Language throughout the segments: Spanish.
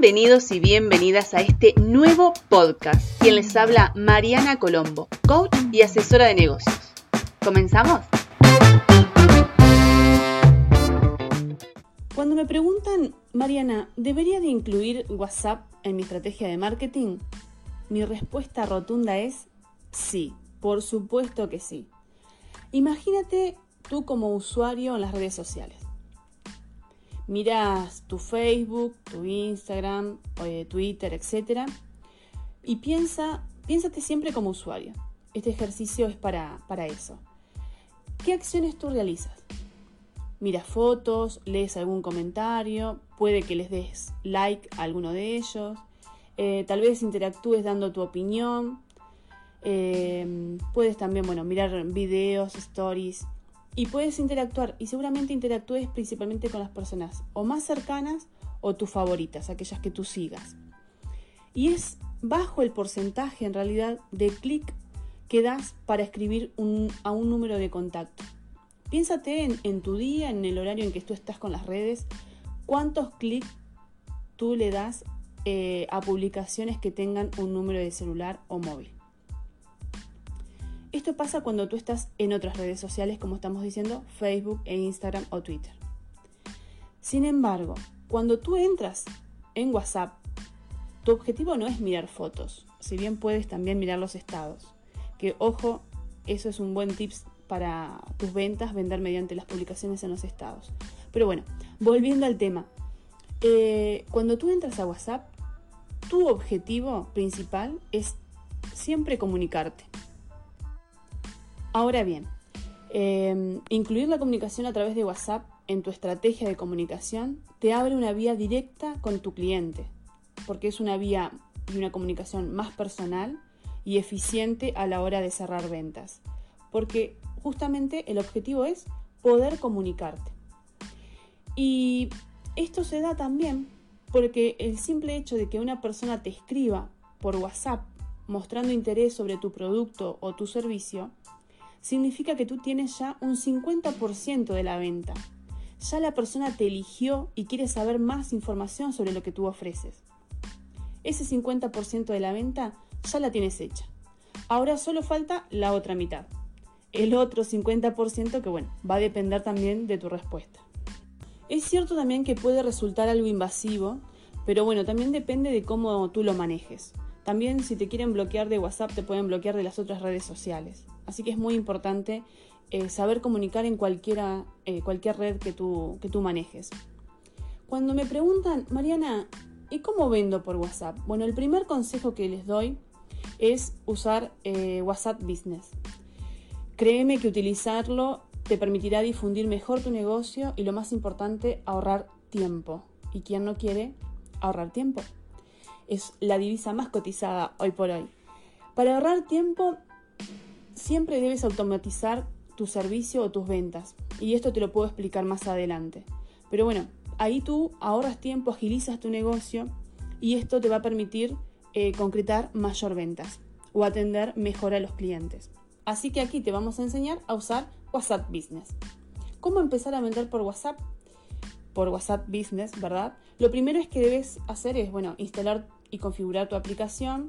Bienvenidos y bienvenidas a este nuevo podcast. Quien les habla, Mariana Colombo, coach y asesora de negocios. ¿Comenzamos? Cuando me preguntan, Mariana, ¿debería de incluir WhatsApp en mi estrategia de marketing? Mi respuesta rotunda es sí, por supuesto que sí. Imagínate tú como usuario en las redes sociales miras tu Facebook, tu Instagram, eh, Twitter, etc. Y piensa, piénsate siempre como usuario. Este ejercicio es para, para eso. ¿Qué acciones tú realizas? Miras fotos, lees algún comentario, puede que les des like a alguno de ellos, eh, tal vez interactúes dando tu opinión, eh, puedes también, bueno, mirar videos, stories, y puedes interactuar y seguramente interactúes principalmente con las personas o más cercanas o tus favoritas, aquellas que tú sigas. Y es bajo el porcentaje en realidad de clic que das para escribir a un número de contacto. Piénsate en, tu día, en el horario en que tú estás con las redes, cuántos clics tú le das eh, a publicaciones que tengan un número de celular o móvil. Esto pasa cuando tú estás en otras redes sociales, como estamos diciendo, Facebook e Instagram o Twitter. Sin embargo, cuando tú entras en WhatsApp, tu objetivo no es mirar fotos, si bien puedes también mirar los estados. Que ojo, eso es un buen tips para tus ventas, vender mediante las publicaciones en los estados. Pero bueno, volviendo al tema. Eh, cuando tú entras a WhatsApp, tu objetivo principal es siempre comunicarte. Ahora bien, em, incluir la comunicación a través de WhatsApp en tu estrategia de comunicación te abre una vía directa con tu cliente, porque es una vía y una comunicación más personal y eficiente a la hora de cerrar ventas, porque justamente el objetivo es poder comunicarte. Y esto se da también porque el simple hecho de que una persona te escriba por WhatsApp mostrando interés sobre tu producto o tu servicio, significa que tú tienes ya un 50% de la venta. Ya la persona te eligió y quiere saber más información sobre lo que tú ofreces. Ese 50% de la venta ya la tienes hecha. Ahora solo falta la otra mitad. El otro 50% que bueno, va a depender también de tu respuesta. Es cierto también que puede resultar algo invasivo, pero bueno, también depende de cómo tú lo manejes. También si te quieren bloquear de WhatsApp te pueden bloquear de las otras redes sociales. Así que es muy importante eh, saber comunicar en cualquiera, eh, cualquier red que tú, que tú manejes. Cuando me preguntan, Mariana, ¿y cómo vendo por WhatsApp? Bueno, el primer consejo que les doy es usar eh, WhatsApp Business. Créeme que utilizarlo te permitirá difundir mejor tu negocio y lo más importante, ahorrar tiempo. ¿Y quién no quiere ahorrar tiempo? Es la divisa más cotizada hoy por hoy. Para ahorrar tiempo, siempre debes automatizar tu servicio o tus ventas. Y esto te lo puedo explicar más adelante. Pero bueno, ahí tú ahorras tiempo, agilizas tu negocio y esto te va a permitir eh, concretar mayor ventas o atender mejor a los clientes. Así que aquí te vamos a enseñar a usar WhatsApp Business. ¿Cómo empezar a vender por WhatsApp? Por WhatsApp Business, ¿verdad? Lo primero es que debes hacer es, bueno, instalar y configurar tu aplicación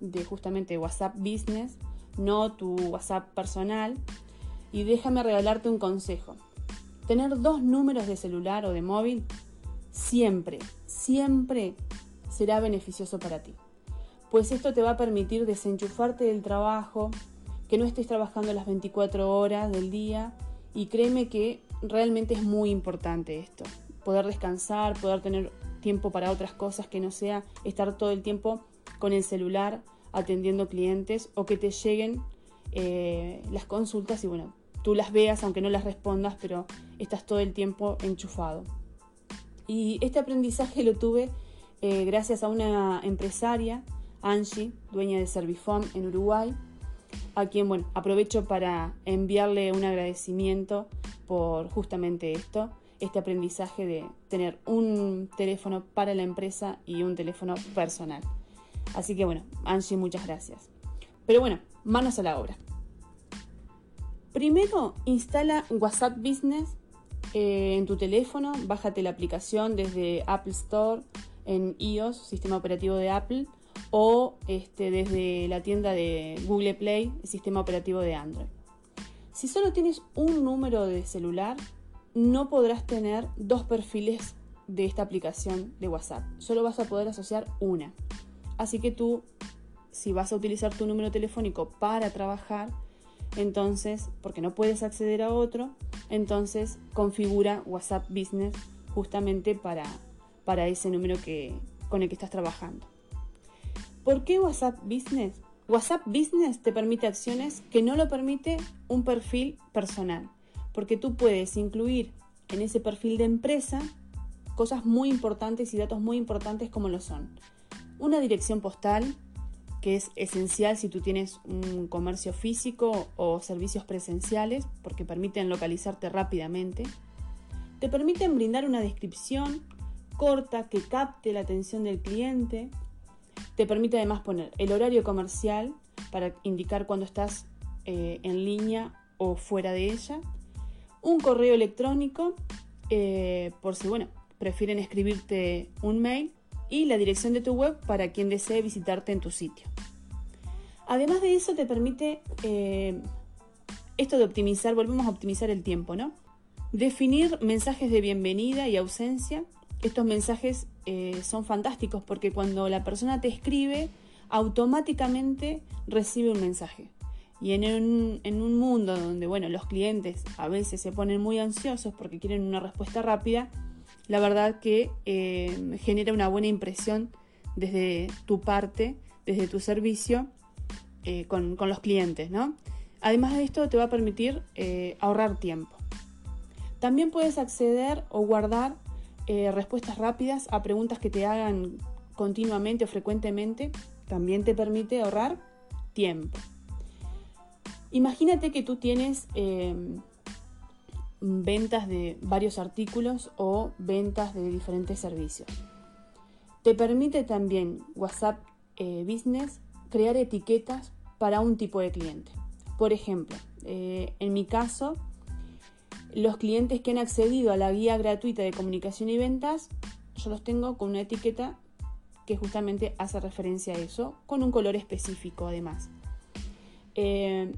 de justamente WhatsApp Business, no tu WhatsApp personal. Y déjame regalarte un consejo. Tener dos números de celular o de móvil siempre, siempre será beneficioso para ti. Pues esto te va a permitir desenchufarte del trabajo, que no estés trabajando las 24 horas del día y créeme que realmente es muy importante esto. Poder descansar, poder tener tiempo para otras cosas que no sea estar todo el tiempo con el celular atendiendo clientes o que te lleguen eh, las consultas y bueno, tú las veas aunque no las respondas, pero estás todo el tiempo enchufado. Y este aprendizaje lo tuve eh, gracias a una empresaria, Angie, dueña de Servifom en Uruguay, a quien bueno, aprovecho para enviarle un agradecimiento por justamente esto este aprendizaje de tener un teléfono para la empresa y un teléfono personal. Así que bueno, Angie, muchas gracias. Pero bueno, manos a la obra. Primero, instala WhatsApp Business eh, en tu teléfono, bájate la aplicación desde Apple Store, en iOS, sistema operativo de Apple, o este, desde la tienda de Google Play, sistema operativo de Android. Si solo tienes un número de celular, no podrás tener dos perfiles de esta aplicación de WhatsApp. Solo vas a poder asociar una. Así que tú, si vas a utilizar tu número telefónico para trabajar, entonces, porque no puedes acceder a otro, entonces configura WhatsApp Business justamente para, para ese número que, con el que estás trabajando. ¿Por qué WhatsApp Business? WhatsApp Business te permite acciones que no lo permite un perfil personal, porque tú puedes incluir en ese perfil de empresa cosas muy importantes y datos muy importantes como lo son una dirección postal, que es esencial si tú tienes un comercio físico o servicios presenciales, porque permiten localizarte rápidamente. Te permiten brindar una descripción corta que capte la atención del cliente. Te permite además poner el horario comercial para indicar cuando estás eh, en línea o fuera de ella. Un correo electrónico, eh, por si bueno, prefieren escribirte un mail y la dirección de tu web para quien desee visitarte en tu sitio. Además de eso te permite eh, esto de optimizar, volvemos a optimizar el tiempo, ¿no? Definir mensajes de bienvenida y ausencia. Estos mensajes eh, son fantásticos porque cuando la persona te escribe, automáticamente recibe un mensaje. Y en un, mundo donde, bueno, los clientes a veces se ponen muy ansiosos porque quieren una respuesta rápida, la verdad que eh, genera una buena impresión desde tu parte, desde tu servicio eh, con, los clientes, ¿no? Además de esto te va a permitir eh, ahorrar tiempo. También puedes acceder o guardar respuestas rápidas a preguntas que te hagan continuamente o frecuentemente. También te permite ahorrar tiempo. Imagínate que tú tienes ventas de varios artículos o ventas de diferentes servicios. Te permite también WhatsApp eh, Business crear etiquetas para un tipo de cliente. Por ejemplo, eh, en mi caso, los clientes que han accedido a la guía gratuita de comunicación y ventas, yo los tengo con una etiqueta que justamente hace referencia a eso, con un color específico además. Eh,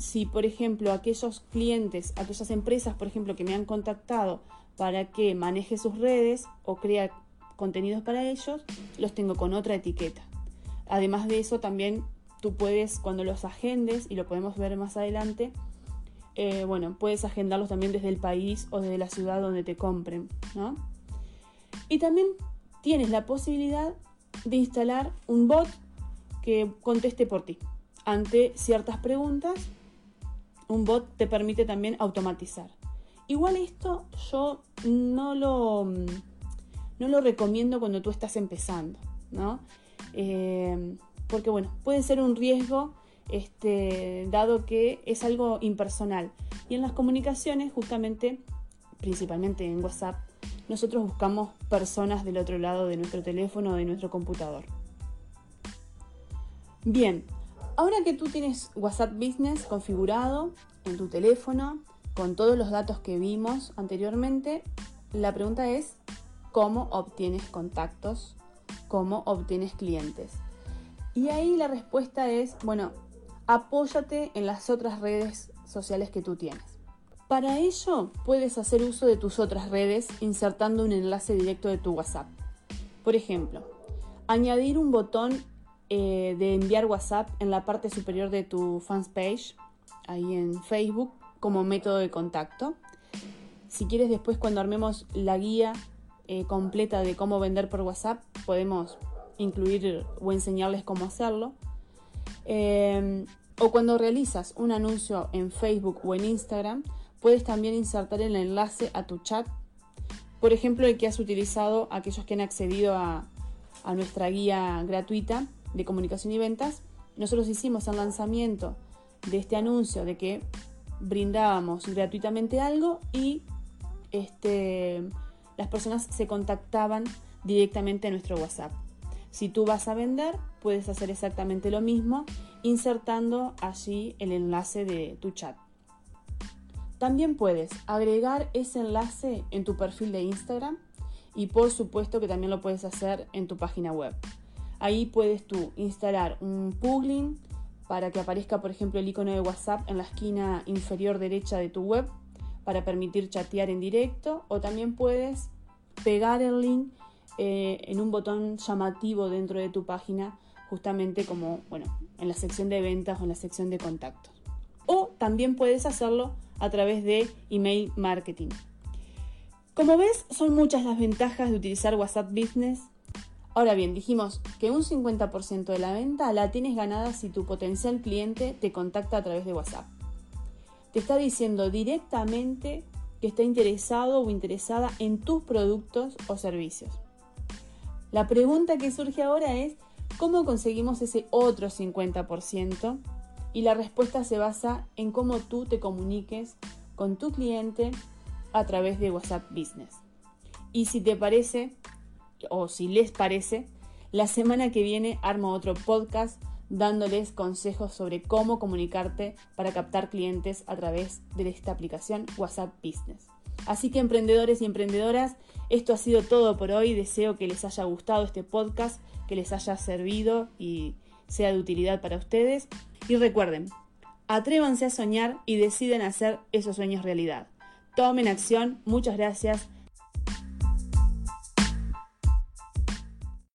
si, por ejemplo, aquellos clientes, aquellas empresas, por ejemplo, que me han contactado para que maneje sus redes o crea contenidos para ellos, los tengo con otra etiqueta. Además de eso, también tú puedes, cuando los agendes, y lo podemos ver más adelante, eh, bueno, puedes agendarlos también desde el país o desde la ciudad donde te compren, ¿no? Y también tienes la posibilidad de instalar un bot que conteste por ti ante ciertas preguntas un bot te permite también automatizar. Igual esto yo no lo, no lo recomiendo cuando tú estás empezando, ¿no? Eh, porque bueno, puede ser un riesgo este, dado que es algo impersonal. Y en las comunicaciones, justamente, principalmente en WhatsApp, nosotros buscamos personas del otro lado de nuestro teléfono o de nuestro computador. Bien, Ahora que tú tienes WhatsApp Business configurado en tu teléfono con todos los datos que vimos anteriormente, la pregunta es cómo obtienes contactos, cómo obtienes clientes. Y ahí la respuesta es, bueno, apóyate en las otras redes sociales que tú tienes. Para ello puedes hacer uso de tus otras redes insertando un enlace directo de tu WhatsApp. Por ejemplo, añadir un botón eh, de enviar WhatsApp en la parte superior de tu fans page, ahí en Facebook, como método de contacto. Si quieres después cuando armemos la guía eh, completa de cómo vender por WhatsApp, podemos incluir o enseñarles cómo hacerlo. Eh, o cuando realizas un anuncio en Facebook o en Instagram, puedes también insertar el enlace a tu chat. Por ejemplo, el que has utilizado aquellos que han accedido a nuestra guía gratuita de comunicación y ventas, nosotros hicimos el lanzamiento de este anuncio de que brindábamos gratuitamente algo y este, las personas se contactaban directamente a nuestro WhatsApp. Si tú vas a vender, puedes hacer exactamente lo mismo insertando allí el enlace de tu chat. También puedes agregar ese enlace en tu perfil de Instagram y por supuesto que también lo puedes hacer en tu página web. Ahí puedes tú instalar un plugin para que aparezca, por ejemplo, el icono de WhatsApp en la esquina inferior derecha de tu web para permitir chatear en directo o también puedes pegar el link eh, en un botón llamativo dentro de tu página justamente como, bueno, en la sección de ventas o en la sección de contactos. O también puedes hacerlo a través de email marketing. Como ves, son muchas las ventajas de utilizar WhatsApp Business. Ahora bien, dijimos que un 50% de la venta la tienes ganada si tu potencial cliente te contacta a través de WhatsApp. Te está diciendo directamente que está interesado o interesada en tus productos o servicios. La pregunta que surge ahora es, ¿Cómo conseguimos ese otro 50%? Y la respuesta se basa en cómo tú te comuniques con tu cliente a través de WhatsApp Business. Y si te parece, o si les parece, la semana que viene armo otro podcast dándoles consejos sobre cómo comunicarte para captar clientes a través de esta aplicación WhatsApp Business. Así que emprendedores y emprendedoras, esto ha sido todo por hoy. Deseo que les haya gustado este podcast que les haya servido y sea de utilidad para ustedes. Y recuerden, atrévanse a soñar y deciden hacer esos sueños realidad. Tomen acción, muchas gracias